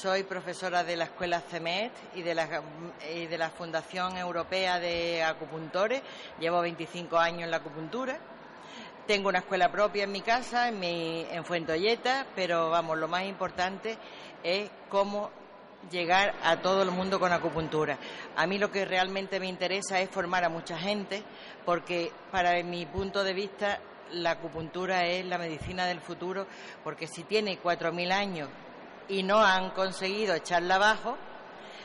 Soy profesora de la Escuela CEMET y de, la, Fundación Europea de Acupuntores. Llevo 25 años en la acupuntura. Tengo una escuela propia en mi casa, en, mi, en pero vamos, lo más importante es cómo llegar a todo el mundo con acupuntura. A mí lo que realmente me interesa es formar a mucha gente, porque para mi punto de vista la acupuntura es la medicina del futuro, porque si tiene 4.000 años y no han conseguido echarla abajo,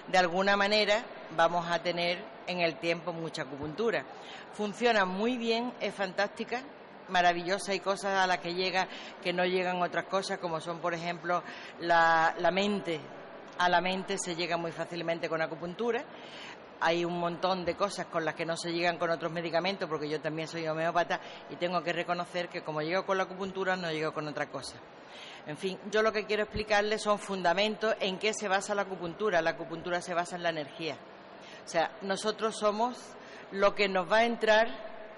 de alguna manera vamos a tener en el tiempo mucha acupuntura. Funciona muy bien, es fantástica, maravillosa, hay cosas a las que llega que no llegan otras cosas, como son, por ejemplo, la, la mente. A la mente se llega muy fácilmente con acupuntura hay un montón de cosas con las que no se llegan con otros medicamentos, porque yo también soy homeópata y tengo que reconocer que como llego con la acupuntura no llego con otra cosa. En fin, yo lo que quiero explicarles son fundamentos en qué se basa la acupuntura. La acupuntura se basa en la energía. O sea, nosotros somos lo que nos va a entrar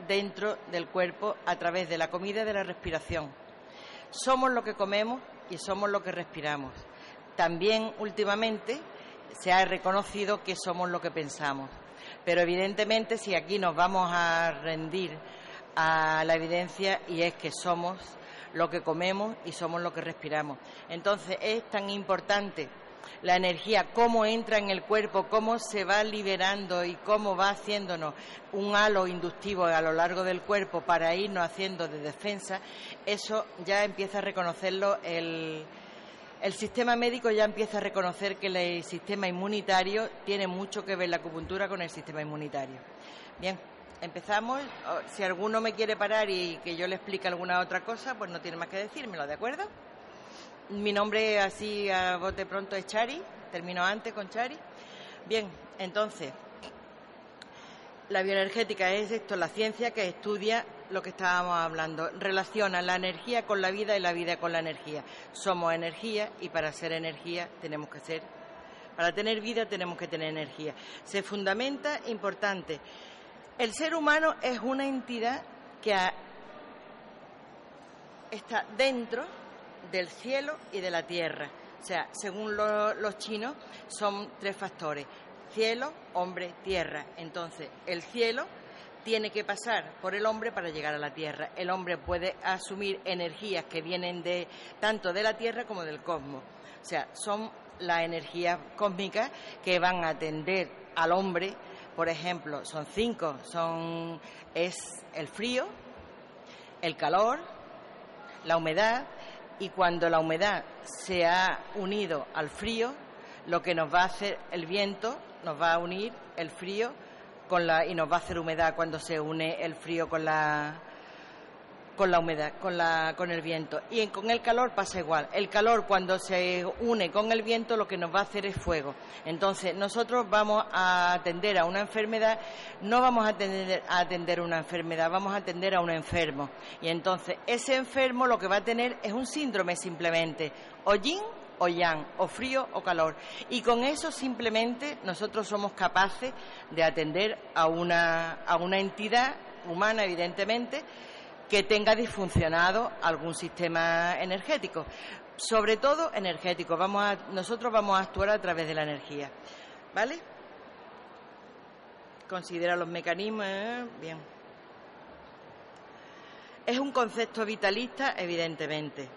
dentro del cuerpo a través de la comida y de la respiración. Somos lo que comemos y somos lo que respiramos. También últimamente se ha reconocido que somos lo que pensamos. Pero evidentemente si aquí nos vamos a rendir a la evidencia y es que somos lo que comemos y somos lo que respiramos. Entonces es tan importante la energía, cómo entra en el cuerpo, cómo se va liberando y cómo va haciéndonos un halo inductivo a lo largo del cuerpo para irnos haciendo de defensa, eso ya empieza a reconocerlo el, sistema médico ya empieza a reconocer que el sistema inmunitario tiene mucho que ver la acupuntura con el sistema inmunitario. Bien, empezamos. Si alguno me quiere parar y que yo le explique alguna otra cosa, pues no tiene más que decírmelo, ¿de acuerdo? Mi nombre así a bote pronto es Chari, termino antes con Chari. Bien, entonces, la bioenergética es esto, la ciencia que estudia lo que estábamos hablando, relaciona la energía con la vida y la vida con la energía. Somos energía y para ser energía tenemos que ser, para tener vida tenemos que tener energía. Se fundamenta, importante, el ser humano es una entidad que está dentro del cielo y de la tierra. O sea, según los chinos, son tres factores. Cielo, hombre, tierra. Entonces, el cielo tiene que pasar por el hombre para llegar a la tierra. El hombre puede asumir energías que vienen de tanto de la tierra como del cosmos. O sea, son las energías cósmicas que van a atender al hombre por ejemplo, son cinco, son es el frío, el calor, la humedad y cuando la humedad se ha unido al frío, lo que nos va a hacer el viento nos va a unir el frío con la y nos va a hacer humedad cuando se une el frío con la con la humedad, con, la, con el viento. Y con el calor pasa igual. El calor cuando se une con el viento lo que nos va a hacer es fuego. Entonces nosotros vamos a atender a una enfermedad, no vamos a atender, a atender una enfermedad, vamos a atender a un enfermo. Y entonces ese enfermo lo que va a tener es un síndrome simplemente, o yin o yang, o frío o calor. Y con eso simplemente nosotros somos capaces de atender a una, a una entidad humana, evidentemente, que tenga disfuncionado algún sistema energético, sobre todo energético. Vamos a, nosotros vamos a actuar a través de la energía, ¿vale? Considera los mecanismos, ¿eh? bien. Es un concepto vitalista, evidentemente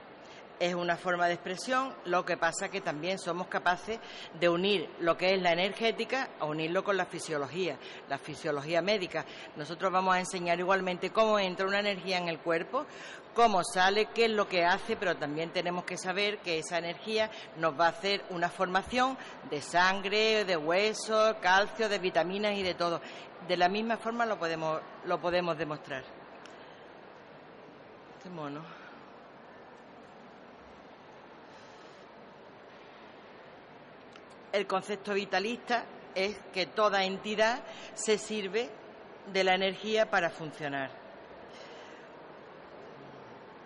es una forma de expresión, lo que pasa que también somos capaces de unir lo que es la energética a unirlo con la fisiología, la fisiología médica. Nosotros vamos a enseñar igualmente cómo entra una energía en el cuerpo, cómo sale, qué es lo que hace, pero también tenemos que saber que esa energía nos va a hacer una formación de sangre, de hueso, calcio, de vitaminas y de todo. De la misma forma lo podemos, lo podemos demostrar. Qué mono. El concepto vitalista es que toda entidad se sirve de la energía para funcionar.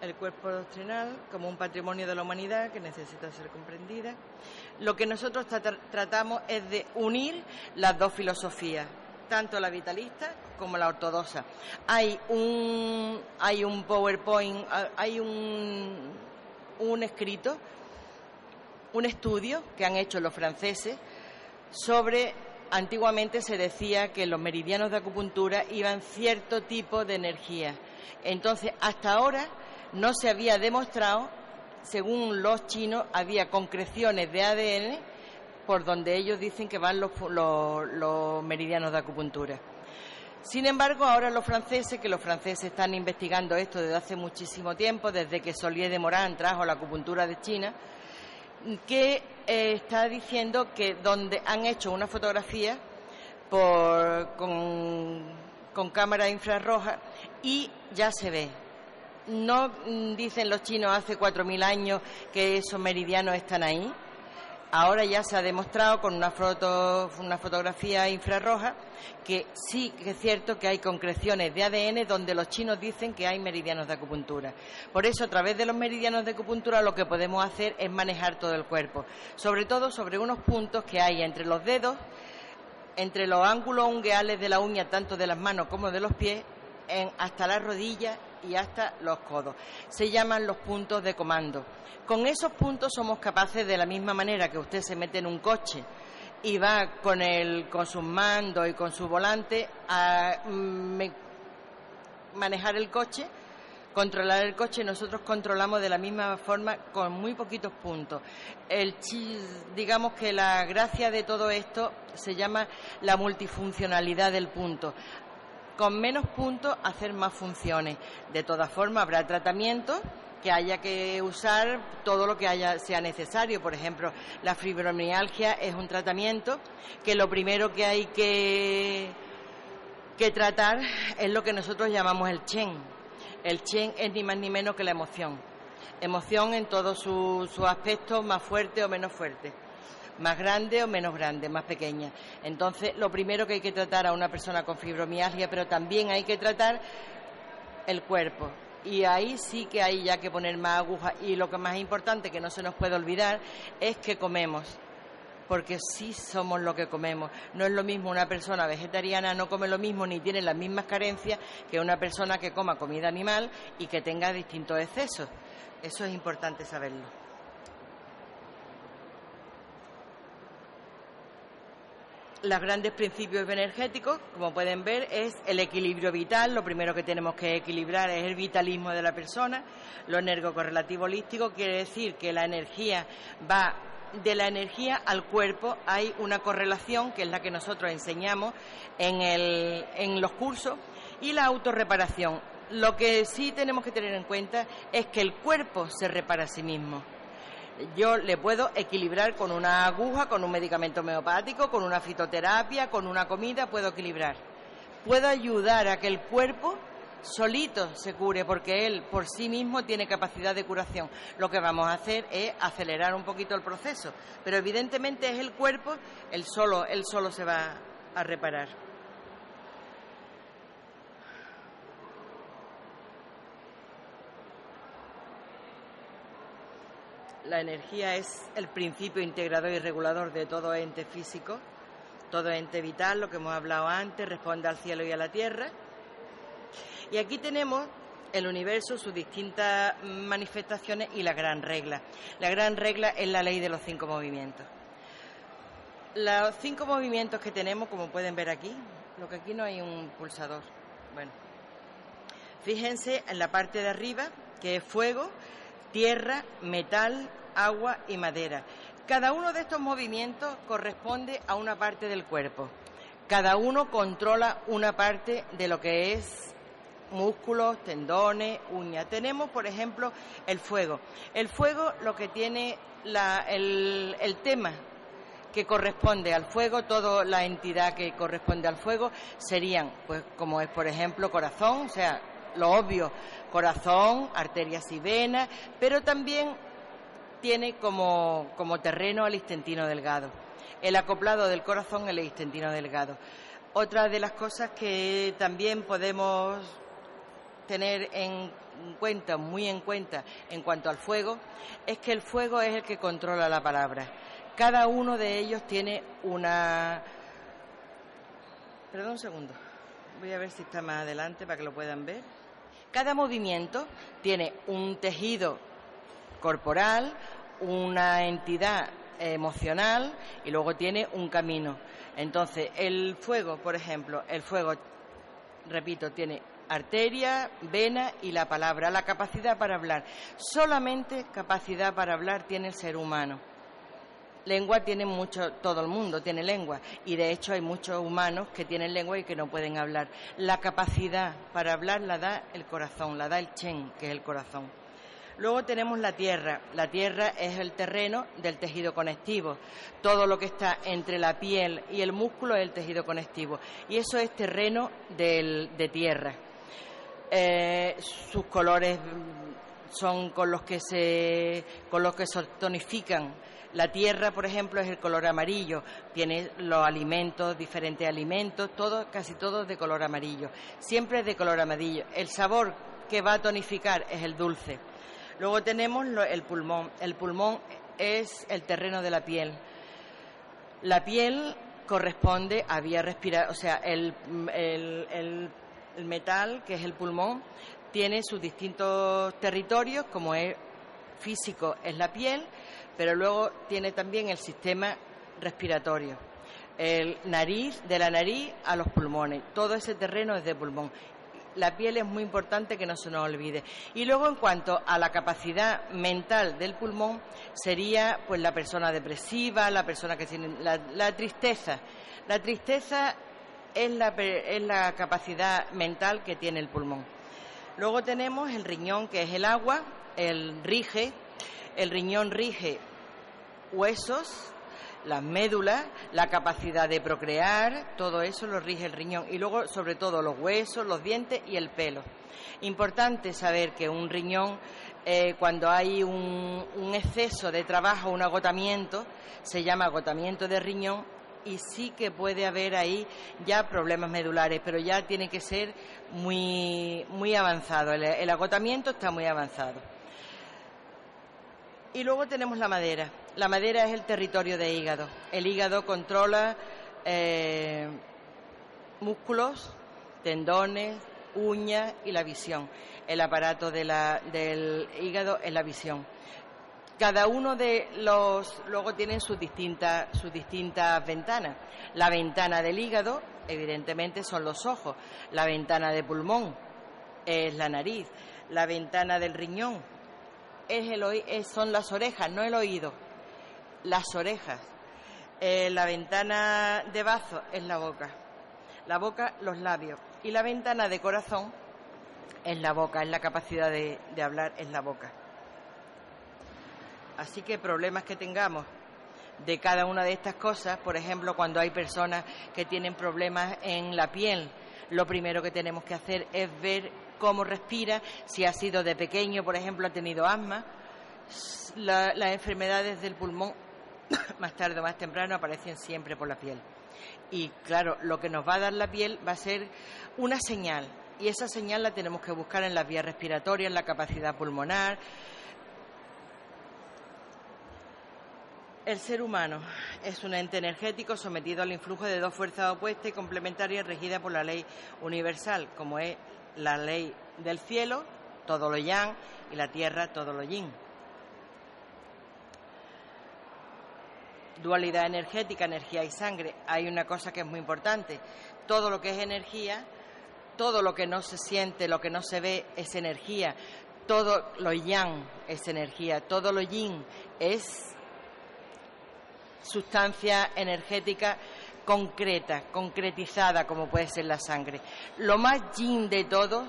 El cuerpo doctrinal como un patrimonio de la humanidad que necesita ser comprendida. Lo que nosotros tratamos es de unir las dos filosofías, tanto la vitalista como la ortodoxa. Hay un, hay un PowerPoint, hay un, un escrito, un estudio que han hecho los franceses sobre antiguamente se decía que los meridianos de acupuntura iban cierto tipo de energía. Entonces, hasta ahora no se había demostrado, según los chinos, había concreciones de ADN por donde ellos dicen que van los, los meridianos de acupuntura. Sin embargo, ahora los franceses, que los franceses están investigando esto desde hace muchísimo tiempo, desde que Solier de Morán trajo la acupuntura de China, que eh, está diciendo que donde han hecho una fotografía por, con, con cámara infrarroja y ya se ve. No mm, dicen los chinos hace 4.000 años que esos meridianos están ahí, Ahora ya se ha demostrado con una foto, una fotografía infrarroja que sí que es cierto que hay concreciones de ADN donde los chinos dicen que hay meridianos de acupuntura. Por eso, a través de los meridianos de acupuntura, lo que podemos hacer es manejar todo el cuerpo, sobre todo sobre unos puntos que hay entre los dedos, entre los ángulos ungueales de la uña, tanto de las manos como de los pies, hasta las rodillas y hasta los codos. Se llaman los puntos de comando. Con esos puntos somos capaces, de la misma manera que usted se mete en un coche y va con, el, con sus mandos y con su volante a mm, manejar el coche, controlar el coche, nosotros controlamos de la misma forma con muy poquitos puntos. El, digamos que la gracia de todo esto se llama la multifuncionalidad del punto con menos puntos hacer más funciones. De todas formas, habrá tratamientos que haya que usar todo lo que haya, sea necesario. Por ejemplo, la fibromialgia es un tratamiento que lo primero que hay que, que tratar es lo que nosotros llamamos el chen. El chen es ni más ni menos que la emoción. Emoción en todos sus aspectos, más fuerte o menos fuerte más grande o menos grande, más pequeña. Entonces, lo primero que hay que tratar a una persona con fibromialgia, pero también hay que tratar el cuerpo. Y ahí sí que hay ya que poner más agujas. Y lo que más importante, que no se nos puede olvidar, es que comemos porque sí somos lo que comemos. No es lo mismo una persona vegetariana, no come lo mismo ni tiene las mismas carencias que una persona que coma comida animal y que tenga distintos excesos. Eso es importante saberlo. Los grandes principios energéticos, como pueden ver, es el equilibrio vital. Lo primero que tenemos que equilibrar es el vitalismo de la persona. Lo energocorrelativo holístico quiere decir que la energía va de la energía al cuerpo hay una correlación que es la que nosotros enseñamos en, el, en los cursos y la autorreparación. Lo que sí tenemos que tener en cuenta es que el cuerpo se repara a sí mismo yo le puedo equilibrar con una aguja, con un medicamento homeopático, con una fitoterapia, con una comida, puedo equilibrar. Puedo ayudar a que el cuerpo solito se cure porque él por sí mismo tiene capacidad de curación. Lo que vamos a hacer es acelerar un poquito el proceso, pero evidentemente es el cuerpo, el solo, él solo se va a reparar. La energía es el principio integrador y regulador de todo ente físico, todo ente vital, lo que hemos hablado antes, responde al cielo y a la tierra. Y aquí tenemos el universo, sus distintas manifestaciones y la gran regla. La gran regla es la ley de los cinco movimientos. Los cinco movimientos que tenemos, como pueden ver aquí, lo que aquí no hay un pulsador. Bueno, fíjense en la parte de arriba, que es fuego, tierra, metal, agua y madera. Cada uno de estos movimientos corresponde a una parte del cuerpo. Cada uno controla una parte de lo que es músculos, tendones, uñas. Tenemos, por ejemplo, el fuego. El fuego lo que tiene el, el tema que corresponde al fuego, toda la entidad que corresponde al fuego serían, pues como es por ejemplo corazón, o sea, lo obvio, corazón, arterias y venas, pero también tiene como, como terreno el intestino delgado. El acoplado del corazón el intestino delgado. Otra de las cosas que también podemos tener en cuenta, muy en cuenta, en cuanto al fuego, es que el fuego es el que controla la palabra. Cada uno de ellos tiene una... Perdón un segundo. Voy a ver si está más adelante para que lo puedan ver. Cada movimiento tiene un tejido corporal, una entidad emocional y luego tiene un camino. Entonces, el fuego, por ejemplo, el fuego, repito, tiene arteria, vena y la palabra, la capacidad para hablar. Solamente capacidad para hablar tiene el ser humano. Lengua tiene mucho, todo el mundo tiene lengua y de hecho hay muchos humanos que tienen lengua y que no pueden hablar. La capacidad para hablar la da el corazón, la da el chen, que es el corazón. Luego tenemos la tierra. La tierra es el terreno del tejido conectivo. Todo lo que está entre la piel y el músculo es el tejido conectivo. Y eso es terreno de tierra. Eh, sus colores son con los que se con los que se tonifican. La tierra, por ejemplo, es el color amarillo. Tiene los alimentos, diferentes alimentos, todo, casi todos de color amarillo. Siempre es de color amarillo. El sabor que va a tonificar es el dulce. Luego tenemos el pulmón. El pulmón es el terreno de la piel. La piel corresponde a vía respiratoria, o sea, el, el metal, que es el pulmón, tiene sus distintos territorios, como es físico, es la piel, pero luego tiene también el sistema respiratorio. El nariz, de la nariz a los pulmones. Todo ese terreno es de pulmón. La piel es muy importante que no se nos olvide. Y luego en cuanto a la capacidad mental del pulmón, sería pues la persona depresiva, la persona que tiene la, la tristeza. La tristeza es la, capacidad mental que tiene el pulmón. Luego tenemos el riñón, que es el agua, el rige, el riñón rige huesos, las médulas, la capacidad de procrear, todo eso lo rige el riñón. Y luego, sobre todo, los huesos, los dientes y el pelo. Importante saber que un riñón, eh, cuando hay un, exceso de trabajo, un agotamiento, se llama agotamiento de riñón y sí que puede haber ahí ya problemas medulares, pero ya tiene que ser muy, muy avanzado. El, agotamiento está muy avanzado. Y luego tenemos la madera. La madera es el territorio de hígado. El hígado controla eh, músculos, tendones, uñas y la visión. El aparato del hígado es la visión cada uno de los luego tienen sus distintas sus distintas ventanas. La ventana del hígado, evidentemente, son los ojos. La ventana de pulmón es la nariz. La ventana del riñón es el son las orejas, no el oído. Las orejas. Eh, la ventana de bazo es la boca. La boca, los labios. Y la ventana de corazón es la boca, es la capacidad de hablar, es la boca. Así que problemas que tengamos de cada una de estas cosas, por ejemplo, cuando hay personas que tienen problemas en la piel, lo primero que tenemos que hacer es ver cómo respira, si ha sido de pequeño, por ejemplo, ha tenido asma. las enfermedades del pulmón, más tarde o más temprano, aparecen siempre por la piel. Y claro, lo que nos va a dar la piel va a ser una señal. Y esa señal la tenemos que buscar en las vías respiratorias, en la capacidad pulmonar, El ser humano es un ente energético sometido al influjo de dos fuerzas opuestas y complementarias regidas por la ley universal, como es la ley del cielo, todo lo yang, y la tierra, todo lo yin. Dualidad energética, energía y sangre. Hay una cosa que es muy importante. Todo lo que es energía, todo lo que no se siente, lo que no se ve, es energía. Todo lo yang es energía. Todo lo yin es sustancia energética concreta, concretizada, como puede ser la sangre. Lo más yin de todo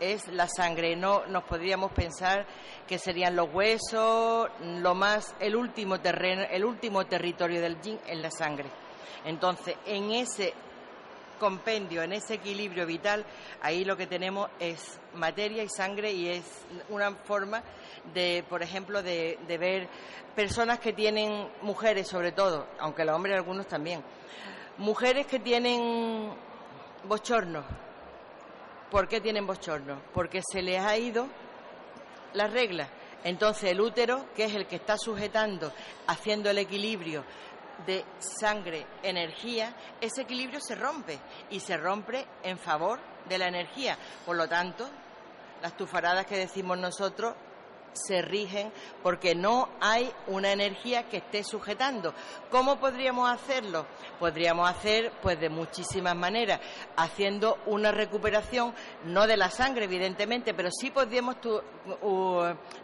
es la sangre. No nos podríamos pensar que serían los huesos, lo más, el último terreno, el último territorio del yin es la sangre. Entonces, en ese compendio, en ese equilibrio vital, ahí lo que tenemos es materia y sangre y es una forma de, por ejemplo, de, ver personas que tienen, mujeres sobre todo, aunque los hombres algunos también, Mujeres que tienen bochorno. ¿Por qué tienen bochorno? Porque se les ha ido la regla. Entonces el útero, que es el que está sujetando, haciendo el equilibrio de sangre-energía, ese equilibrio se rompe y se rompe en favor de la energía. Por lo tanto, las tufaradas que decimos nosotros se rigen porque no hay una energía que esté sujetando. ¿Cómo podríamos hacerlo? Podríamos hacer pues de muchísimas maneras, haciendo una recuperación no de la sangre evidentemente, pero sí podríamos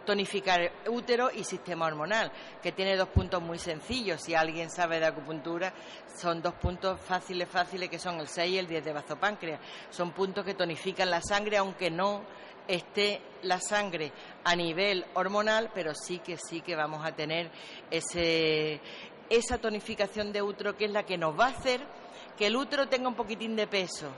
tonificar útero y sistema hormonal, que tiene dos puntos muy sencillos. Si alguien sabe de acupuntura, son dos puntos fáciles fáciles que son el 6 y el 10 de vasopáncreas. Son puntos que tonifican la sangre aunque no esté la sangre a nivel hormonal, pero sí que sí que vamos a tener ese, esa tonificación de útero que es la que nos va a hacer que el útero tenga un poquitín de peso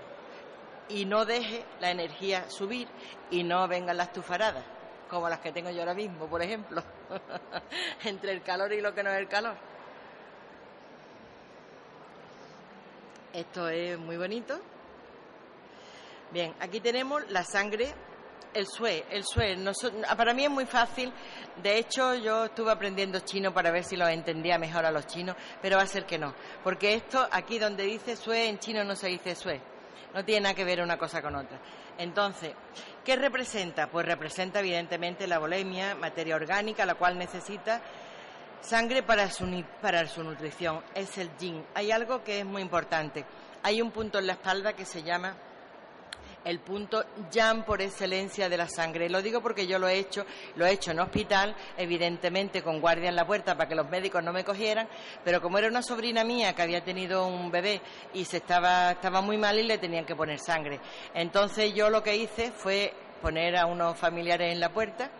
y no deje la energía subir y no vengan las tufaradas, como las que tengo yo ahora mismo, por ejemplo, entre el calor y lo que no es el calor. Esto es muy bonito. Bien, aquí tenemos la sangre el sue, el sue. para mí es muy fácil. De hecho, yo estuve aprendiendo chino para ver si lo entendía mejor a los chinos, pero va a ser que no. Porque esto, aquí donde dice sue, en chino no se dice sue. No tiene nada que ver una cosa con otra. Entonces, ¿qué representa? Pues representa evidentemente la bulimia, materia orgánica, la cual necesita sangre para su, para su nutrición. Es el yin. Hay algo que es muy importante. Hay un punto en la espalda que se llama el punto jam por excelencia de la sangre. Lo digo porque yo lo he hecho, lo he hecho en hospital, evidentemente con guardia en la puerta para que los médicos no me cogieran, pero como era una sobrina mía que había tenido un bebé y se estaba, estaba muy mal y le tenían que poner sangre. Entonces yo lo que hice fue poner a unos familiares en la puerta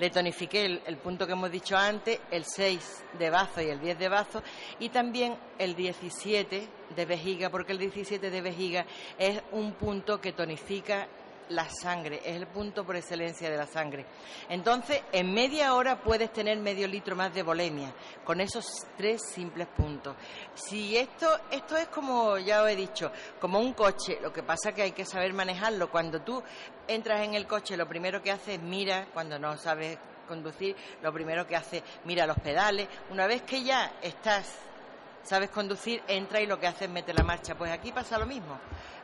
le tonifiqué el, punto que hemos dicho antes, el 6 de bazo y el 10 de bazo, y también el 17 de vejiga, porque el 17 de vejiga es un punto que tonifica la sangre, es el punto por excelencia de la sangre. Entonces, en media hora puedes tener medio litro más de bolemia, con esos tres simples puntos. Si esto, esto es como, ya os he dicho, como un coche, lo que pasa es que hay que saber manejarlo. Cuando tú entras en el coche, lo primero que haces es mira, cuando no sabes conducir, lo primero que haces mira los pedales. Una vez que ya estás sabes conducir, entra y lo que hace es meter la marcha. Pues aquí pasa lo mismo.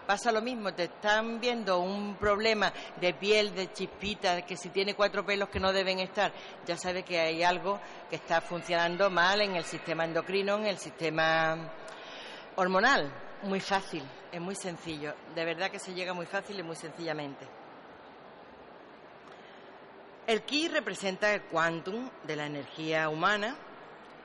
Pasa lo mismo, te están viendo un problema de piel, de chispita, que si tiene cuatro pelos que no deben estar, ya sabes que hay algo que está funcionando mal en el sistema endocrino, en el sistema hormonal. Muy fácil, es muy sencillo. De verdad que se llega muy fácil y muy sencillamente. El ki representa el quantum de la energía humana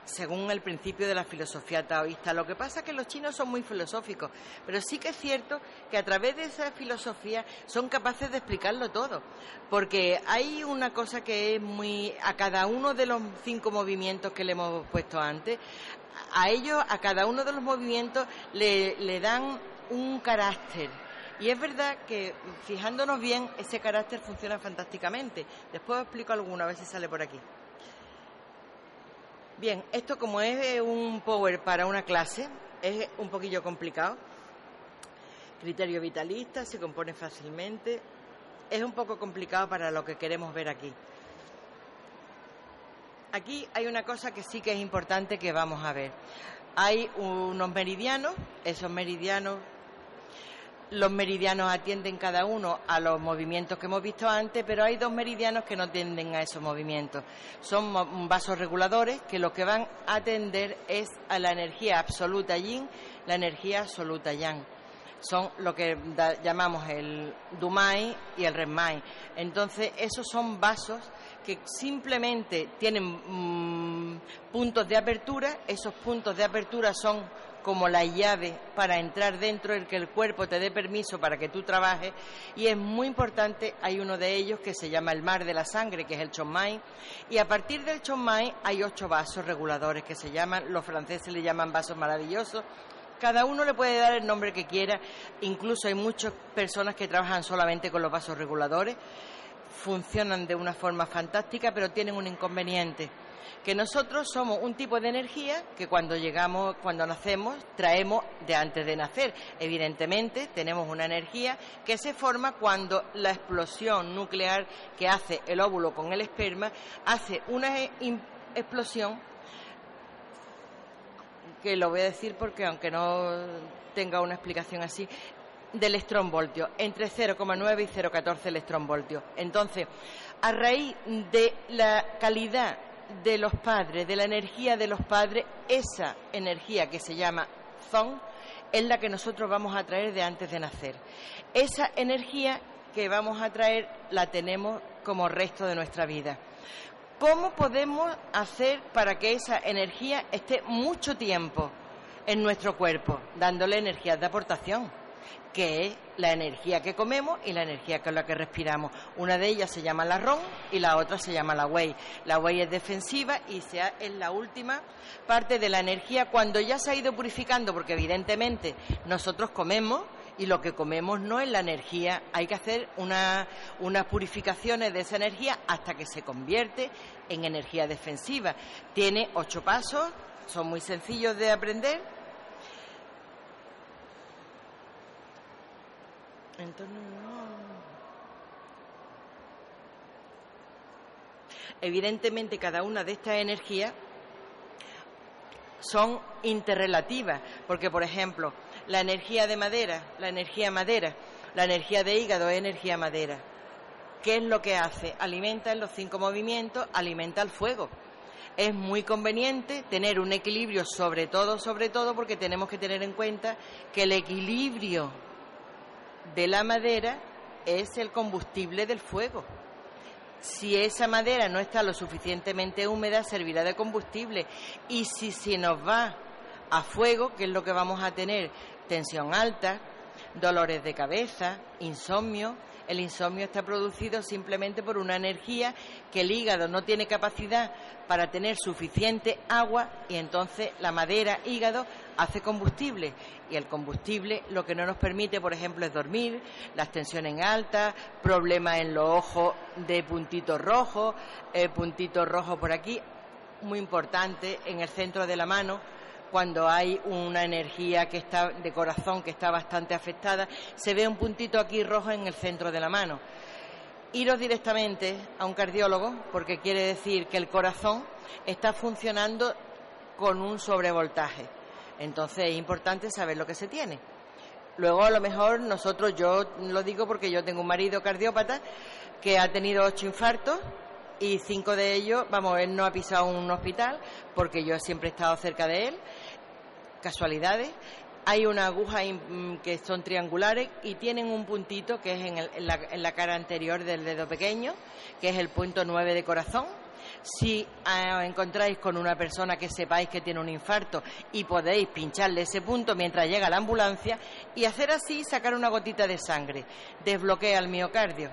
según el principio de la filosofía taoísta. Lo que pasa es que los chinos son muy filosóficos, pero sí que es cierto que a través de esa filosofía son capaces de explicarlo todo, porque hay una cosa que es muy a cada uno de los cinco movimientos que le hemos puesto antes, a ellos, a cada uno de los movimientos le, dan un carácter. Y es verdad que, fijándonos bien, ese carácter funciona fantásticamente. Después os explico alguno, a ver si sale por aquí. Bien, esto como es un power para una clase, es un poquillo complicado. Criterio vitalista, se compone fácilmente. Es un poco complicado para lo que queremos ver aquí. Aquí hay una cosa que sí que es importante que vamos a ver. Hay unos meridianos, esos meridianos los meridianos atienden cada uno a los movimientos que hemos visto antes, pero hay dos meridianos que no atienden a esos movimientos. Son vasos reguladores que lo que van a atender es a la energía absoluta yin, la energía absoluta yang. Son lo que llamamos el Dumai y el Renmai. Entonces, esos son vasos que simplemente tienen mm, puntos de apertura. Esos puntos de apertura son como la llave para entrar dentro, el que el cuerpo te dé permiso para que tú trabajes. Y es muy importante, hay uno de ellos que se llama el mar de la sangre, que es el Chonmai. Y a partir del Chonmai hay ocho vasos reguladores que se llaman, los franceses le llaman vasos maravillosos. Cada uno le puede dar el nombre que quiera, incluso hay muchas personas que trabajan solamente con los vasos reguladores funcionan de una forma fantástica, pero tienen un inconveniente que nosotros somos un tipo de energía que cuando llegamos, cuando nacemos, traemos de antes de nacer. Evidentemente, tenemos una energía que se forma cuando la explosión nuclear que hace el óvulo con el esperma hace una explosión que lo voy a decir porque aunque no tenga una explicación así, de electronvoltios, entre 0,9 y 0,14 electronvoltios. Entonces, a raíz de la calidad de los padres, de la energía de los padres, esa energía que se llama Zon es la que nosotros vamos a traer de antes de nacer. Esa energía que vamos a traer la tenemos como resto de nuestra vida. ¿Cómo podemos hacer para que esa energía esté mucho tiempo en nuestro cuerpo, dándole energías de aportación? Que es la energía que comemos y la energía con la que respiramos. Una de ellas se llama la RON y la otra se llama la WEI. La WEI es defensiva y es la última parte de la energía cuando ya se ha ido purificando, porque evidentemente nosotros comemos y lo que comemos no es la energía, hay que hacer una, unas purificaciones de esa energía hasta que se convierte en energía defensiva. Tiene ocho pasos, son muy sencillos de aprender Evidentemente cada una de estas energías son interrelativas, porque por ejemplo, la energía de madera, la energía madera, la energía de hígado es energía madera. ¿Qué es lo que hace? Alimenta en los cinco movimientos, alimenta el fuego. Es muy conveniente tener un equilibrio, sobre todo, sobre todo, porque tenemos que tener en cuenta que el equilibrio de la madera es el combustible del fuego. Si esa madera no está lo suficientemente húmeda, servirá de combustible. Y si se nos va a fuego, que es lo que vamos a tener, tensión alta, dolores de cabeza, insomnio, el insomnio está producido simplemente por una energía que el hígado no tiene capacidad para tener suficiente agua y entonces la madera hígado hace combustible y el combustible lo que no nos permite, por ejemplo, es dormir, las tensiones altas, problemas en los ojos de puntitos rojos, eh, puntitos rojos por aquí, muy importante en el centro de la mano cuando hay una energía que está de corazón que está bastante afectada, se ve un puntito aquí rojo en el centro de la mano. Iros directamente a un cardiólogo porque quiere decir que el corazón está funcionando con un sobrevoltaje. Entonces es importante saber lo que se tiene. Luego a lo mejor nosotros, yo lo digo porque yo tengo un marido cardiópata que ha tenido ocho infartos y cinco de ellos, vamos, él no ha pisado un hospital porque yo siempre he estado cerca de él, casualidades. Hay una aguja mm, que son triangulares y tienen un puntito que es en, la, en la cara anterior del dedo pequeño, que es el punto 9 de corazón. Si os encontráis con una persona que sepáis que tiene un infarto y podéis pincharle ese punto mientras llega la ambulancia y hacer así, sacar una gotita de sangre, desbloquea el miocardio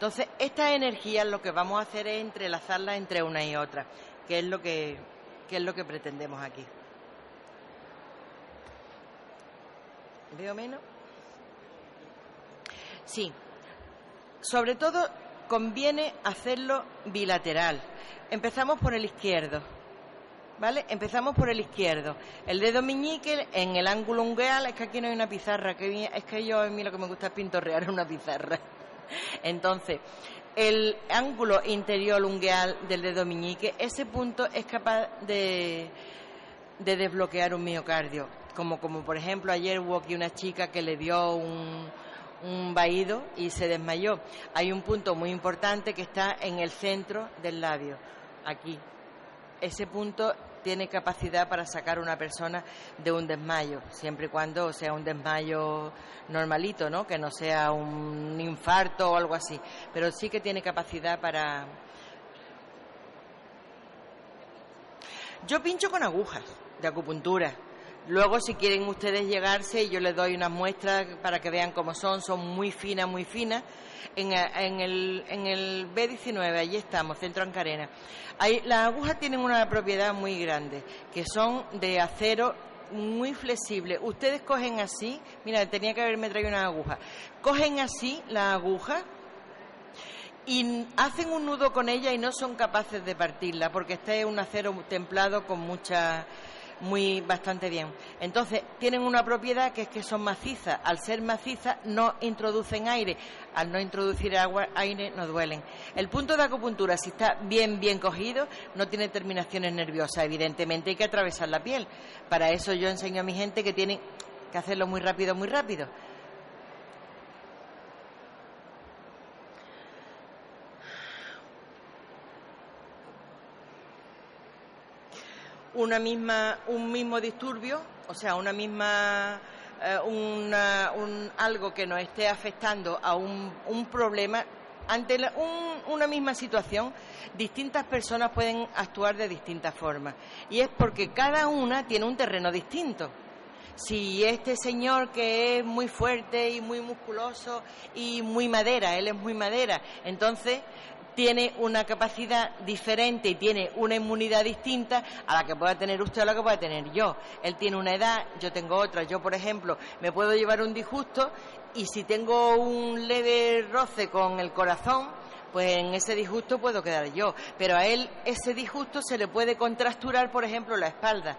entonces, estas energías lo que vamos a hacer es entrelazarlas entre una y otra, que es lo que, es lo que pretendemos aquí. ¿Veo menos? Sí. Sobre todo conviene hacerlo bilateral. Empezamos por el izquierdo. ¿Vale? Empezamos por el izquierdo. El dedo meñique en el ángulo ungueal, es que aquí no hay una pizarra, que es que yo a mí lo que me gusta es pintorrear una pizarra. Entonces, el ángulo interior ungueal del dedo meñique, ese punto es capaz de, desbloquear un miocardio. Como, como por ejemplo ayer hubo aquí una chica que le dio un, un vaído y se desmayó. Hay un punto muy importante que está en el centro del labio, aquí. Ese punto tiene capacidad para sacar a una persona de un desmayo, siempre y cuando sea un desmayo normalito, ¿no? Que no sea un infarto o algo así, pero sí que tiene capacidad para Yo pincho con agujas de acupuntura. Luego, si quieren ustedes llegarse, yo les doy unas muestras para que vean cómo son. Son muy finas, muy finas. En, el, en el B19, allí estamos, Centro Ancarena. las agujas tienen una propiedad muy grande, que son de acero muy flexible. Ustedes cogen así, mira, tenía que haberme traído una aguja. Cogen así la aguja y hacen un nudo con ella y no son capaces de partirla porque este es un acero templado con mucha muy bastante bien. Entonces, tienen una propiedad que es que son macizas. Al ser macizas no introducen aire. Al no introducir agua, aire no duelen. El punto de acupuntura, si está bien, bien cogido, no tiene terminaciones nerviosas. Evidentemente hay que atravesar la piel. Para eso yo enseño a mi gente que tienen que hacerlo muy rápido, muy rápido. Una misma, un mismo disturbio, o sea, una misma, eh, un, algo que nos esté afectando a un, un problema, ante una misma situación, distintas personas pueden actuar de distintas formas. Y es porque cada una tiene un terreno distinto. Si este señor que es muy fuerte y muy musculoso y muy madera, él es muy madera, entonces tiene una capacidad diferente y tiene una inmunidad distinta a la que pueda tener usted o la que pueda tener yo. Él tiene una edad, yo tengo otra. Yo, por ejemplo, me puedo llevar un disgusto y si tengo un leve roce con el corazón, pues en ese disgusto puedo quedar yo. Pero a él ese disgusto se le puede contracturar, por ejemplo, la espalda.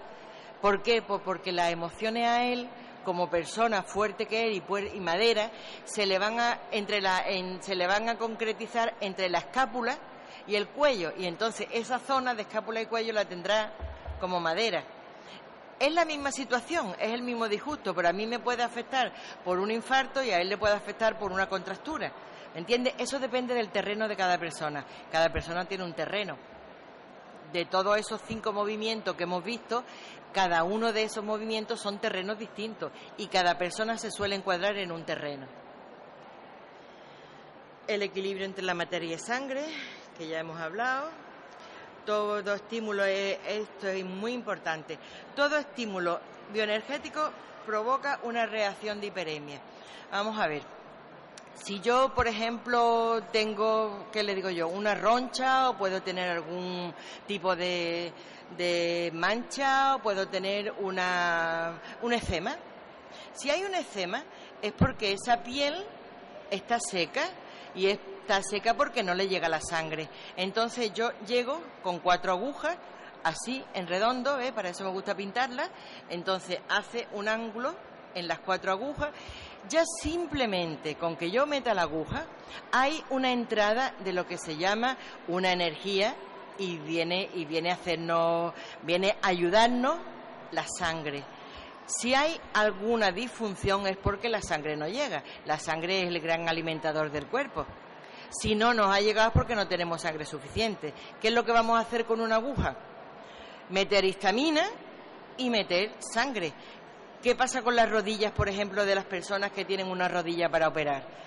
¿Por qué? Pues porque las emociones a él como persona fuerte que es y, madera, se le van a entre la, se le van a concretizar entre la escápula y el cuello y entonces esa zona de escápula y cuello la tendrá como madera. Es la misma situación, es el mismo disgusto, pero a mí me puede afectar por un infarto y a él le puede afectar por una contractura. ¿Me entiende? Eso depende del terreno de cada persona. Cada persona tiene un terreno de todos esos cinco movimientos que hemos visto, cada uno de esos movimientos son terrenos distintos y cada persona se suele encuadrar en un terreno. El equilibrio entre la materia y sangre, que ya hemos hablado. Todo estímulo, es, esto es muy importante. Todo estímulo bioenergético provoca una reacción de hiperemia. Vamos a ver. Si yo, por ejemplo, tengo, ¿qué le digo yo? Una roncha o puedo tener algún tipo de, de mancha o puedo tener una, un eczema. Si hay un eczema es porque esa piel está seca y está seca porque no le llega la sangre. Entonces yo llego con cuatro agujas, así en redondo, ¿eh? para eso me gusta pintarla. Entonces hace un ángulo en las cuatro agujas. Ya simplemente con que yo meta la aguja hay una entrada de lo que se llama una energía y viene, y viene a hacernos, viene a ayudarnos la sangre. Si hay alguna disfunción es porque la sangre no llega. La sangre es el gran alimentador del cuerpo. Si no nos ha llegado es porque no tenemos sangre suficiente. ¿Qué es lo que vamos a hacer con una aguja? Meter histamina y meter sangre. ¿Qué pasa con las rodillas, por ejemplo, de las personas que tienen una rodilla para operar?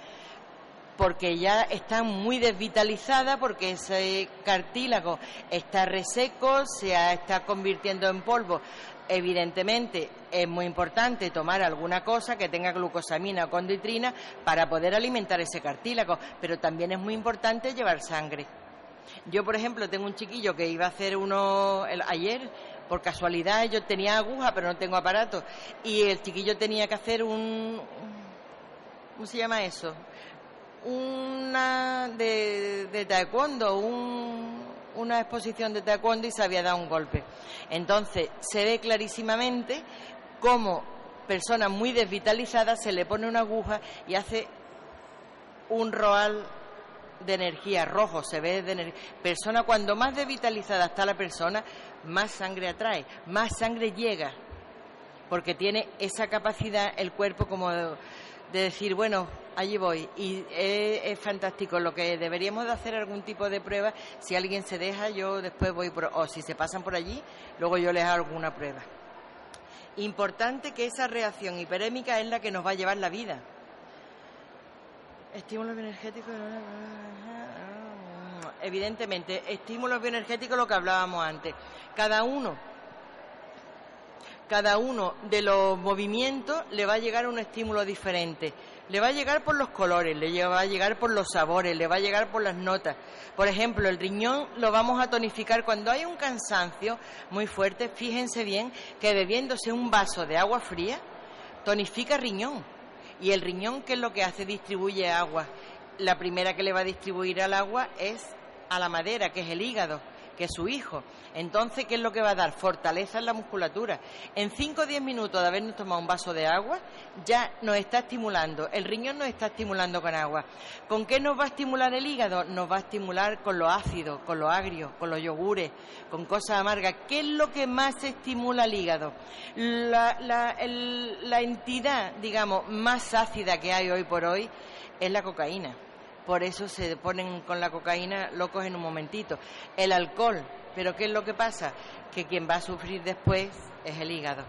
porque ya están muy desvitalizadas, porque ese cartílago está reseco, se está convirtiendo en polvo. Evidentemente es muy importante tomar alguna cosa que tenga glucosamina o conditrina para poder alimentar ese cartílago, pero también es muy importante llevar sangre. Yo, por ejemplo, tengo un chiquillo que iba a hacer uno ayer, por casualidad yo tenía aguja, pero no tengo aparato, y el chiquillo tenía que hacer un... ¿Cómo se llama eso? una de, de taekwondo, una exposición de taekwondo y se había dado un golpe. Entonces se ve clarísimamente cómo personas muy desvitalizadas se le pone una aguja y hace un roal de energía rojo, se ve de energía. Persona, cuando más desvitalizada está la persona, más sangre atrae, más sangre llega, porque tiene esa capacidad el cuerpo como de decir, bueno, allí voy. Y es, fantástico. Lo que deberíamos de hacer algún tipo de prueba, si alguien se deja, yo después voy, por, o si se pasan por allí, luego yo les hago alguna prueba. Importante que esa reacción hiperémica es la que nos va a llevar la vida. Estímulos bioenergéticos. Evidentemente, estímulos bioenergéticos, lo que hablábamos antes. Cada uno cada uno de los movimientos le va a llegar un estímulo diferente. Le va a llegar por los colores, le va a llegar por los sabores, le va a llegar por las notas. Por ejemplo, el riñón lo vamos a tonificar cuando hay un cansancio muy fuerte. Fíjense bien que bebiéndose un vaso de agua fría, tonifica riñón. Y el riñón, ¿qué es lo que hace? Distribuye agua. la primera que le va a distribuir al agua es a la madera, que es el hígado que su hijo. Entonces, ¿qué es lo que va a dar? Fortaleza en la musculatura. En 5 o 10 minutos de habernos tomado un vaso de agua, ya nos está estimulando, el riñón nos está estimulando con agua. ¿Con qué nos va a estimular el hígado? Nos va a estimular con lo ácido, con lo agrio, con los yogures, con cosas amargas. ¿Qué es lo que más estimula el hígado? La, la entidad, digamos, más ácida que hay hoy por hoy es la cocaína por eso se ponen con la cocaína locos en un momentito. El alcohol, pero ¿qué es lo que pasa? Que quien va a sufrir después es el hígado.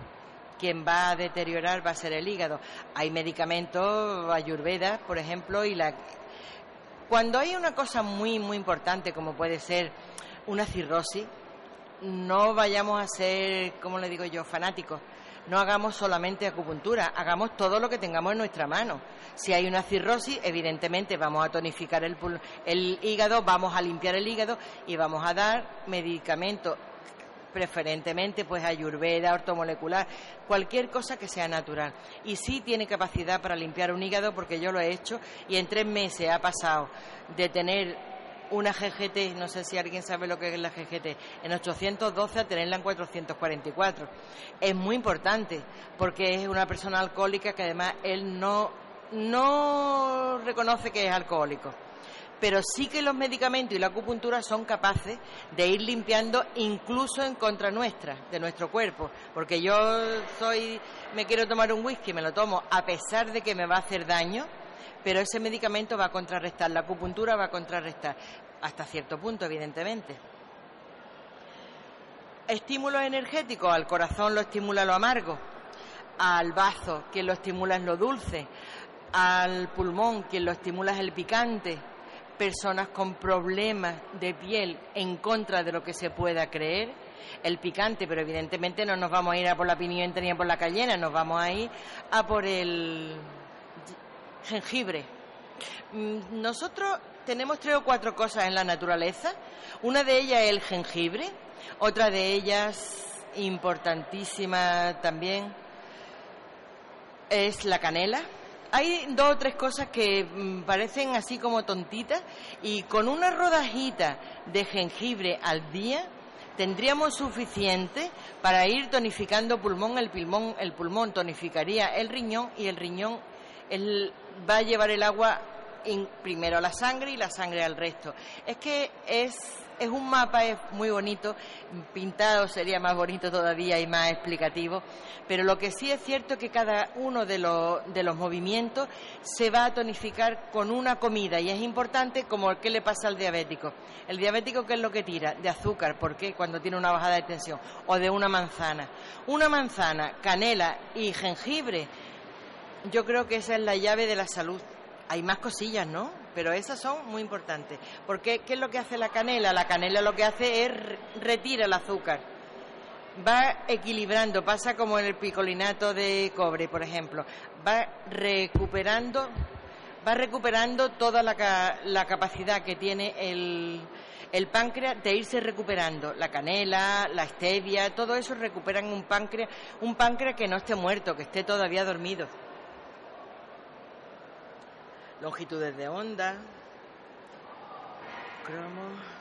Quien va a deteriorar va a ser el hígado. Hay medicamentos, ayurveda, por ejemplo, y la... Cuando hay una cosa muy, muy importante, como puede ser una cirrosis, no vayamos a ser, como le digo yo, fanáticos no hagamos solamente acupuntura, hagamos todo lo que tengamos en nuestra mano. Si hay una cirrosis, evidentemente vamos a tonificar el, el hígado, vamos a limpiar el hígado y vamos a dar medicamentos preferentemente pues ayurveda, ortomolecular, cualquier cosa que sea natural. Y sí tiene capacidad para limpiar un hígado porque yo lo he hecho y en tres meses ha pasado de tener una GGT, no sé si alguien sabe lo que es la GGT, en 812 a tenerla en 444. Es muy importante porque es una persona alcohólica que además él no, no reconoce que es alcohólico. Pero sí que los medicamentos y la acupuntura son capaces de ir limpiando incluso en contra nuestra, de nuestro cuerpo. Porque yo soy, me quiero tomar un whisky, me lo tomo a pesar de que me va a hacer daño, pero ese medicamento va a contrarrestar, la acupuntura va a contrarrestar, hasta cierto punto, evidentemente. Estímulos energéticos, al corazón lo estimula lo amargo, al bazo quien lo estimula es lo dulce, al pulmón quien lo estimula es el picante, personas con problemas de piel en contra de lo que se pueda creer, el picante, pero evidentemente no nos vamos a ir a por la pimienta ni a por la cayena, nos vamos a ir a por el jengibre. Mm, nosotros tenemos tres o cuatro cosas en la naturaleza. Una de ellas es el jengibre, otra de ellas importantísima también es la canela. Hay dos o tres cosas que mm, parecen así como tontitas y con una rodajita de jengibre al día tendríamos suficiente para ir tonificando pulmón, el pulmón, el pulmón tonificaría el riñón y el riñón el, va a llevar el agua primero a la sangre y la sangre al resto. Es que es, es un mapa, es muy bonito, pintado sería más bonito todavía y más explicativo, pero lo que sí es cierto es que cada uno de los, de los movimientos se va a tonificar con una comida y es importante como el que le pasa al diabético. El diabético, ¿qué es lo que tira? De azúcar, ¿por qué? Cuando tiene una bajada de tensión, o de una manzana. Una manzana, canela y jengibre yo creo que esa es la llave de la salud. Hay más cosillas, ¿no? Pero esas son muy importantes. Porque, ¿qué es lo que hace la canela? La canela lo que hace es retira el azúcar. Va equilibrando, pasa como en el picolinato de cobre, por ejemplo. Va recuperando, va recuperando toda la, la capacidad que tiene el, el páncreas de irse recuperando. La canela, la stevia, todo eso recuperan un páncreas, un páncreas que no esté muerto, que esté todavía dormido longitudes de onda, cromo.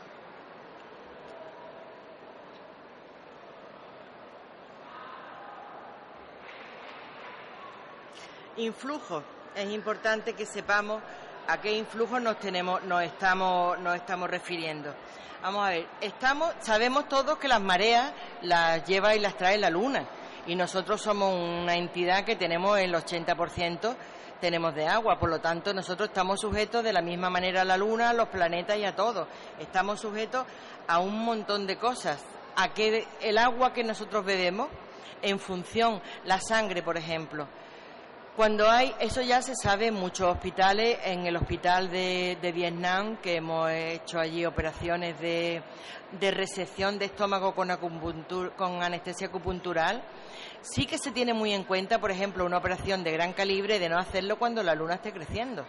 Influjo. Es importante que sepamos a qué influjo nos tenemos, nos estamos, nos estamos refiriendo. Vamos a ver, estamos, sabemos todos que las mareas las lleva y las trae la luna. Y nosotros somos una entidad que tenemos el 80% tenemos de agua. Por lo tanto, nosotros estamos sujetos de la misma manera a la Luna, a los planetas y a todo. Estamos sujetos a un montón de cosas. A que el agua que nosotros bebemos, en función, la sangre, por ejemplo, cuando hay, eso ya se sabe en muchos hospitales, en el hospital de, Vietnam, que hemos hecho allí operaciones de, de resección de estómago con, con anestesia acupuntural, sí que se tiene muy en cuenta, por ejemplo, una operación de gran calibre de no hacerlo cuando la luna esté creciendo,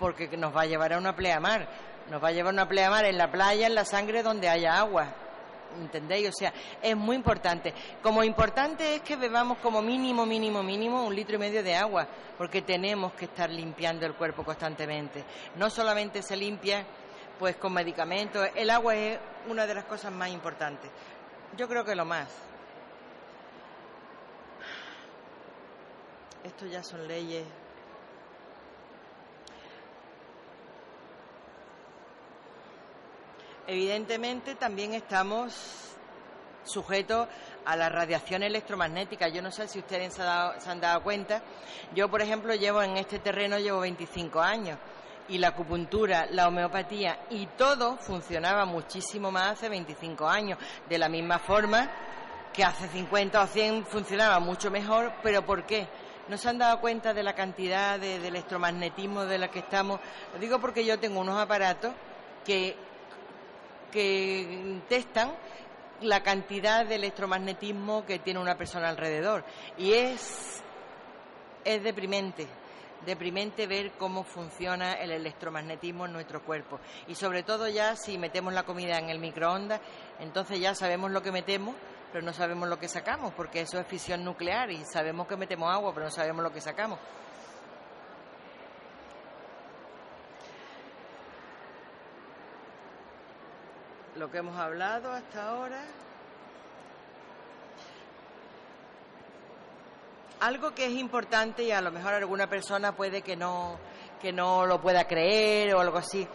porque nos va a llevar a una pleamar, nos va a llevar a una pleamar en la playa, en la sangre donde haya agua. ¿entendéis? O sea, es muy importante. Como importante es que bebamos como mínimo, mínimo, mínimo un litro y medio de agua, porque tenemos que estar limpiando el cuerpo constantemente. No solamente se limpia pues con medicamentos, el agua es una de las cosas más importantes. Yo creo que lo más. Esto ya son leyes Evidentemente también estamos sujetos a la radiación electromagnética. Yo no sé si ustedes se, han dado cuenta. Yo, por ejemplo, llevo en este terreno llevo 25 años y la acupuntura, la homeopatía y todo funcionaba muchísimo más hace 25 años, de la misma forma que hace 50 o 100 funcionaba mucho mejor, pero ¿por qué? ¿No se han dado cuenta de la cantidad de, electromagnetismo de la que estamos? Lo digo porque yo tengo unos aparatos que que testan la cantidad de electromagnetismo que tiene una persona alrededor. Y es, es deprimente, deprimente ver cómo funciona el electromagnetismo en nuestro cuerpo. Y sobre todo ya si metemos la comida en el microondas, entonces ya sabemos lo que metemos, pero no sabemos lo que sacamos, porque eso es fisión nuclear y sabemos que metemos agua, pero no sabemos lo que sacamos. lo que hemos hablado hasta ahora. Algo que es importante y a lo mejor alguna persona puede que no, que no lo pueda creer o algo así.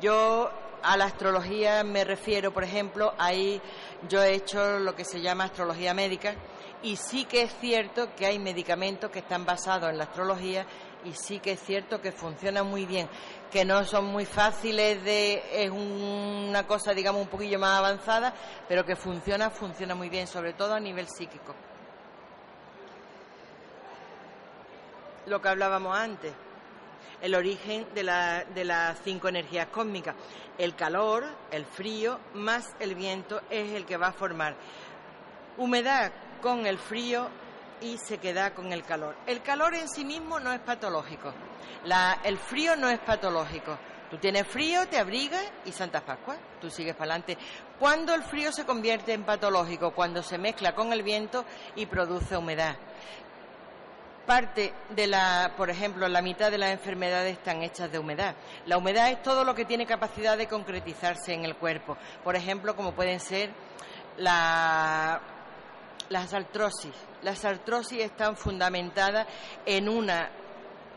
Yo a la astrología me refiero, por ejemplo, ahí yo he hecho lo que se llama astrología médica y sí que es cierto que hay medicamentos que están basados en la astrología y sí que es cierto que funcionan muy bien que no son muy fáciles de es una cosa digamos un poquillo más avanzada pero que funciona funciona muy bien sobre todo a nivel psíquico. Lo que hablábamos antes el origen de, la, de las cinco energías cósmicas el calor el frío más el viento es el que va a formar humedad con el frío y se queda con el calor. El calor en sí mismo no es patológico. el frío no es patológico. Tú tienes frío, te abrigas y Santa Pascua, tú sigues para adelante. Cuando el frío se convierte en patológico, cuando se mezcla con el viento y produce humedad. Parte de la, por ejemplo, la mitad de las enfermedades están hechas de humedad. La humedad es todo lo que tiene capacidad de concretizarse en el cuerpo. Por ejemplo, como pueden ser la las artrosis. Las artrosis están fundamentadas en una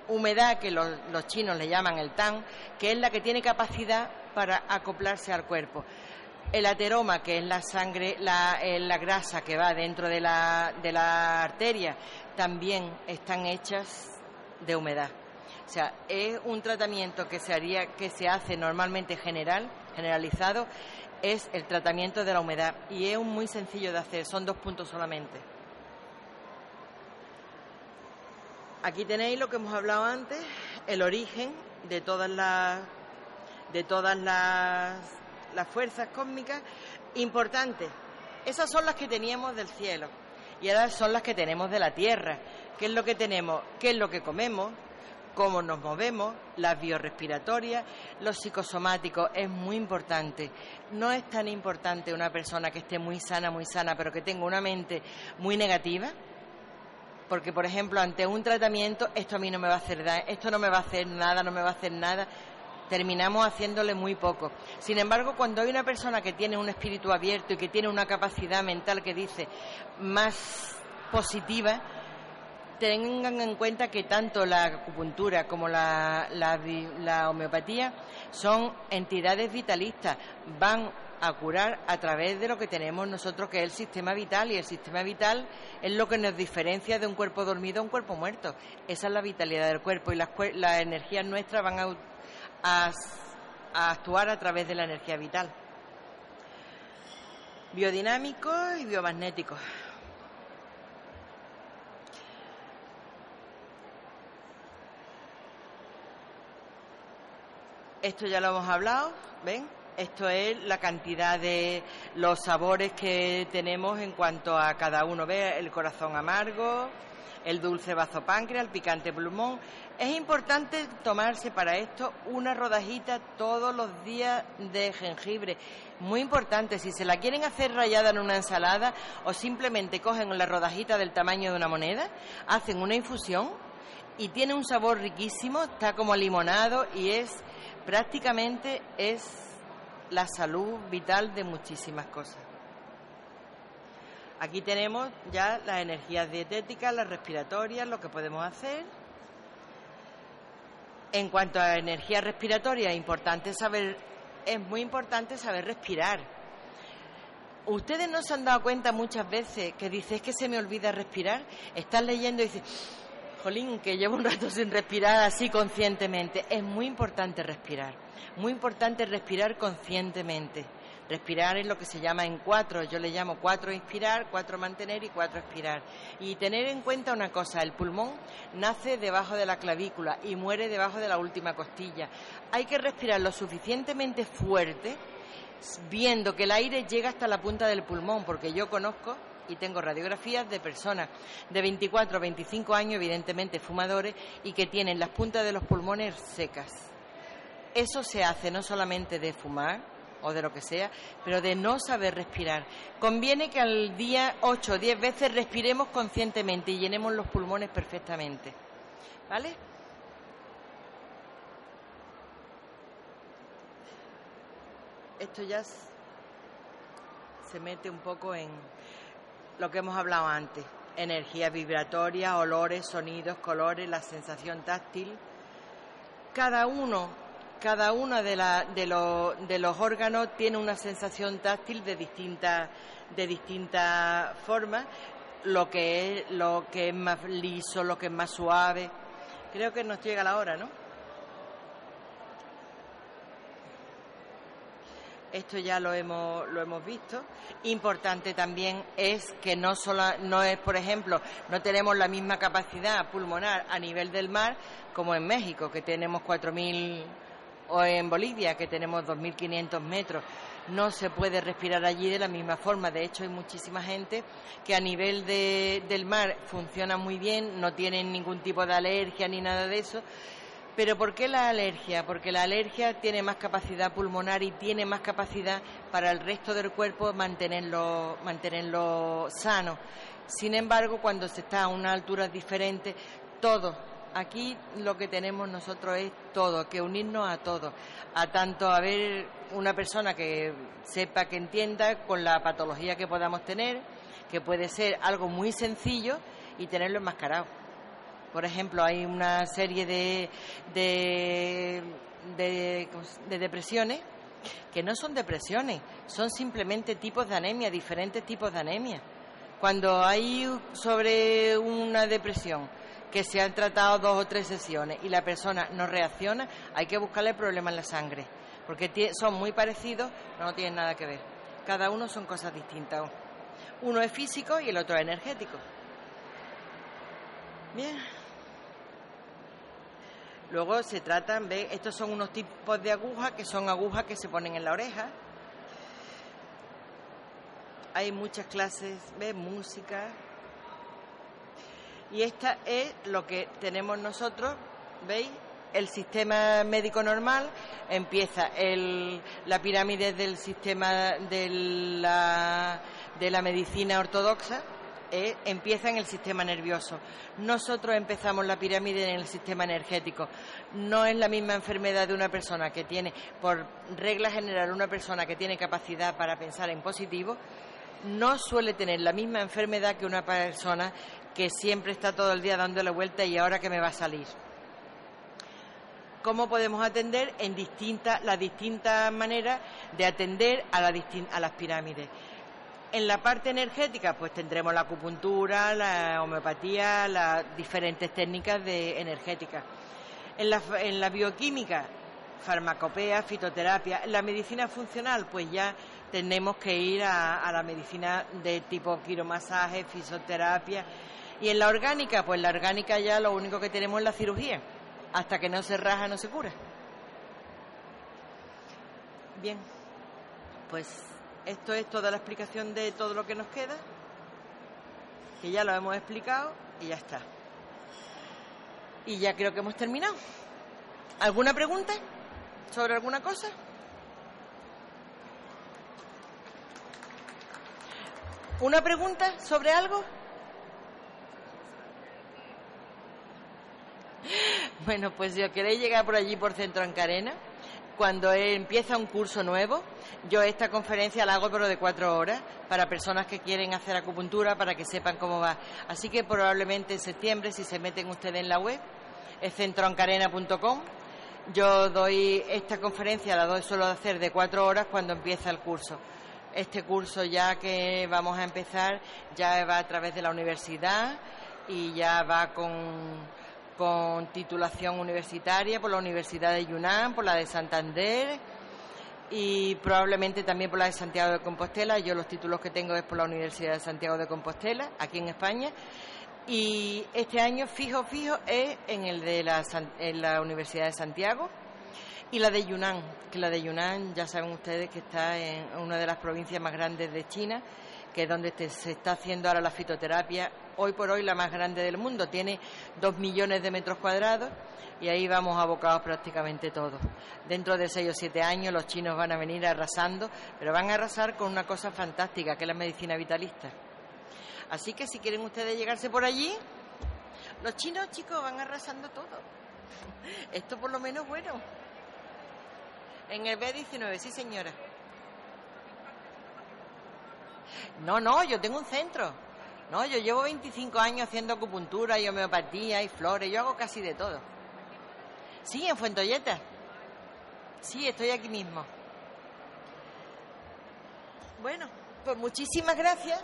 humedad que los, chinos le llaman el tan, que es la que tiene capacidad para acoplarse al cuerpo. El ateroma, que es la sangre, la, eh, la grasa que va dentro de la, de la arteria, también están hechas de humedad. O sea, es un tratamiento que se haría, que se hace normalmente general, generalizado, es el tratamiento de la humedad y es muy sencillo de hacer, son dos puntos solamente. Aquí tenéis lo que hemos hablado antes, el origen de todas las de todas las, las fuerzas cósmicas importantes. Esas son las que teníamos del cielo y ahora son las que tenemos de la tierra. ¿Qué es lo que tenemos? ¿Qué es lo que comemos? cómo nos movemos, las biorrespiratorias, los psicosomáticos, es muy importante. No es tan importante una persona que esté muy sana, muy sana, pero que tenga una mente muy negativa, porque por ejemplo, ante un tratamiento, esto a mí no me va a hacer daño, esto no me va a hacer nada, no me va a hacer nada, terminamos haciéndole muy poco. Sin embargo, cuando hay una persona que tiene un espíritu abierto y que tiene una capacidad mental que dice más positiva, tengan en cuenta que tanto la acupuntura como la, homeopatía son entidades vitalistas, van a curar a través de lo que tenemos nosotros, que es el sistema vital, y el sistema vital es lo que nos diferencia de un cuerpo dormido a un cuerpo muerto. Esa es la vitalidad del cuerpo y las, energías nuestras van a, a actuar a través de la energía vital. Biodinámicos y biomagnéticos. Esto ya lo hemos hablado, ¿ven? Esto es la cantidad de los sabores que tenemos en cuanto a cada uno. ¿Ve? El corazón amargo, el dulce bazopáncreas, el picante pulmón. Es importante tomarse para esto una rodajita todos los días de jengibre. Muy importante, si se la quieren hacer rayada en una ensalada o simplemente cogen la rodajita del tamaño de una moneda, hacen una infusión y tiene un sabor riquísimo, está como limonado y es prácticamente es la salud vital de muchísimas cosas. Aquí tenemos ya las energías dietéticas, las respiratorias, lo que podemos hacer. En cuanto a energía respiratoria, es importante saber, es muy importante saber respirar. Ustedes no se han dado cuenta muchas veces que dices que se me olvida respirar. Estás leyendo y dices, jolín, que llevo un rato sin respirar así conscientemente. Es muy importante respirar, muy importante respirar conscientemente. Respirar es lo que se llama en cuatro, yo le llamo cuatro inspirar, cuatro mantener y cuatro expirar. Y tener en cuenta una cosa, el pulmón nace debajo de la clavícula y muere debajo de la última costilla. Hay que respirar lo suficientemente fuerte, viendo que el aire llega hasta la punta del pulmón, porque yo conozco y tengo radiografías de personas de 24 o 25 años, evidentemente fumadores, y que tienen las puntas de los pulmones secas. Eso se hace no solamente de fumar o de lo que sea, pero de no saber respirar. Conviene que al día 8 o 10 veces respiremos conscientemente y llenemos los pulmones perfectamente. ¿Vale? Esto ya se mete un poco en, lo que hemos hablado antes, energía vibratoria, olores, sonidos, colores, la sensación táctil. Cada uno, cada uno de, de, de los órganos tiene una sensación táctil de distintas de distintas formas, lo que es lo que es más liso, lo que es más suave. Creo que nos llega la hora, ¿no? esto ya lo hemos, lo hemos visto. Importante también es que no, no es, por ejemplo, no tenemos la misma capacidad pulmonar a nivel del mar como en México, que tenemos 4.000, o en Bolivia, que tenemos 2.500 metros. No se puede respirar allí de la misma forma. De hecho, hay muchísima gente que a nivel de, del mar funciona muy bien, no tienen ningún tipo de alergia ni nada de eso pero ¿por qué la alergia? Porque la alergia tiene más capacidad pulmonar y tiene más capacidad para el resto del cuerpo mantenerlo, mantenerlo sano. Sin embargo, cuando se está a una altura diferente, todo, aquí lo que tenemos nosotros es todo, que unirnos a todo, a tanto a ver una persona que sepa, que entienda con la patología que podamos tener, que puede ser algo muy sencillo y tenerlo enmascarado. Por ejemplo, hay una serie de, de, de, depresiones que no son depresiones, son simplemente tipos de anemia, diferentes tipos de anemia. Cuando hay sobre una depresión que se han tratado dos o tres sesiones y la persona no reacciona, hay que buscarle problemas en la sangre, porque son muy parecidos, no tienen nada que ver. Cada uno son cosas distintas. Uno es físico y el otro es energético. Bien. Luego se tratan, de, estos son unos tipos de agujas que son agujas que se ponen en la oreja. Hay muchas clases, de Música. Y esta es lo que tenemos nosotros, ¿veis? El sistema médico normal empieza la pirámide del sistema de la, de la medicina ortodoxa, eh, empieza en el sistema nervioso. Nosotros empezamos la pirámide en el sistema energético. No es la misma enfermedad de una persona que tiene, por regla general, una persona que tiene capacidad para pensar en positivo, no suele tener la misma enfermedad que una persona que siempre está todo el día dándole vuelta y ahora que me va a salir. ¿Cómo podemos atender en distintas, las distintas maneras de atender a, a las pirámides? En la parte energética, pues tendremos la acupuntura, la homeopatía, las diferentes técnicas de energética. En la, en la bioquímica, farmacopea, fitoterapia. En la medicina funcional, pues ya tenemos que ir a, la medicina de tipo quiromasaje, fisioterapia. Y en la orgánica, pues la orgánica ya lo único que tenemos es la cirugía. Hasta que no se raja, no se cura. Bien, pues esto es toda la explicación de todo lo que nos queda. que ya lo hemos explicado y ya está. Y ya creo que hemos terminado. ¿Alguna pregunta sobre alguna cosa? ¿Una pregunta sobre algo? Bueno, pues si os queréis llegar por allí por Centro Ancarena, cuando empieza un curso nuevo, yo esta conferencia la hago pero de cuatro horas para personas que quieren hacer acupuntura para que sepan cómo va. Así que probablemente en septiembre, si se meten ustedes en la web, es centroancarena.com. Yo doy esta conferencia, la doy solo de hacer de cuatro horas cuando empieza el curso. Este curso ya que vamos a empezar ya va a través de la universidad y ya va con con titulación universitaria por la Universidad de Yunnan, por la de Santander y probablemente también por la de Santiago de Compostela. Yo los títulos que tengo es por la Universidad de Santiago de Compostela, aquí en España. Y este año, fijo, fijo, es en el de la, en la Universidad de Santiago y la de Yunnan, que la de Yunnan ya saben ustedes que está en una de las provincias más grandes de China que es donde se está haciendo ahora la fitoterapia, hoy por hoy la más grande del mundo, tiene dos millones de metros cuadrados y ahí vamos abocados prácticamente todos. Dentro de seis o siete años los chinos van a venir arrasando, pero van a arrasar con una cosa fantástica, que es la medicina vitalista. Así que si quieren ustedes llegarse por allí, los chinos, chicos, van arrasando todo. Esto por lo menos bueno. En el B19, sí señora. No, no, yo tengo un centro. No, yo llevo 25 años haciendo acupuntura y homeopatía y flores. Yo hago casi de todo. Sí, en Fuentolleta. Sí, estoy aquí mismo. Bueno, pues muchísimas gracias.